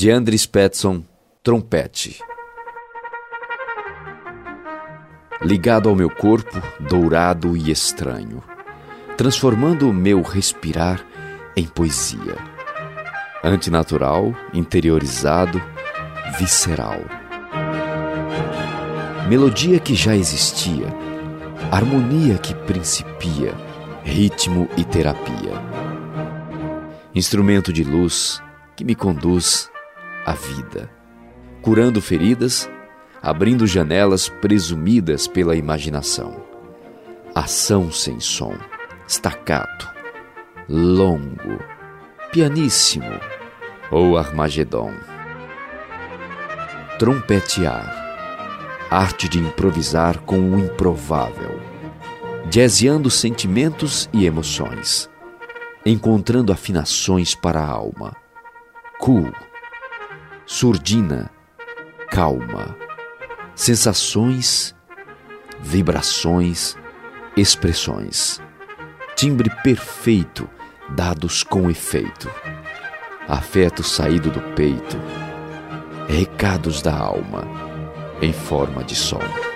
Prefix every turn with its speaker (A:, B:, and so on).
A: de Andres Petson, trompete. Ligado ao meu corpo, dourado e estranho, transformando o meu respirar em poesia. Antinatural, interiorizado, visceral. Melodia que já existia, harmonia que principia, ritmo e terapia. Instrumento de luz que me conduz à vida, curando feridas, abrindo janelas presumidas pela imaginação. Ação sem som, staccato, longo, pianíssimo ou Armagedon. Trompetear, arte de improvisar com o improvável, jazzeando sentimentos e emoções, encontrando afinações para a alma. Cool, surdina, calma, sensações, vibrações, expressões, timbre perfeito dados com efeito, afeto saído do peito, recados da alma em forma de som.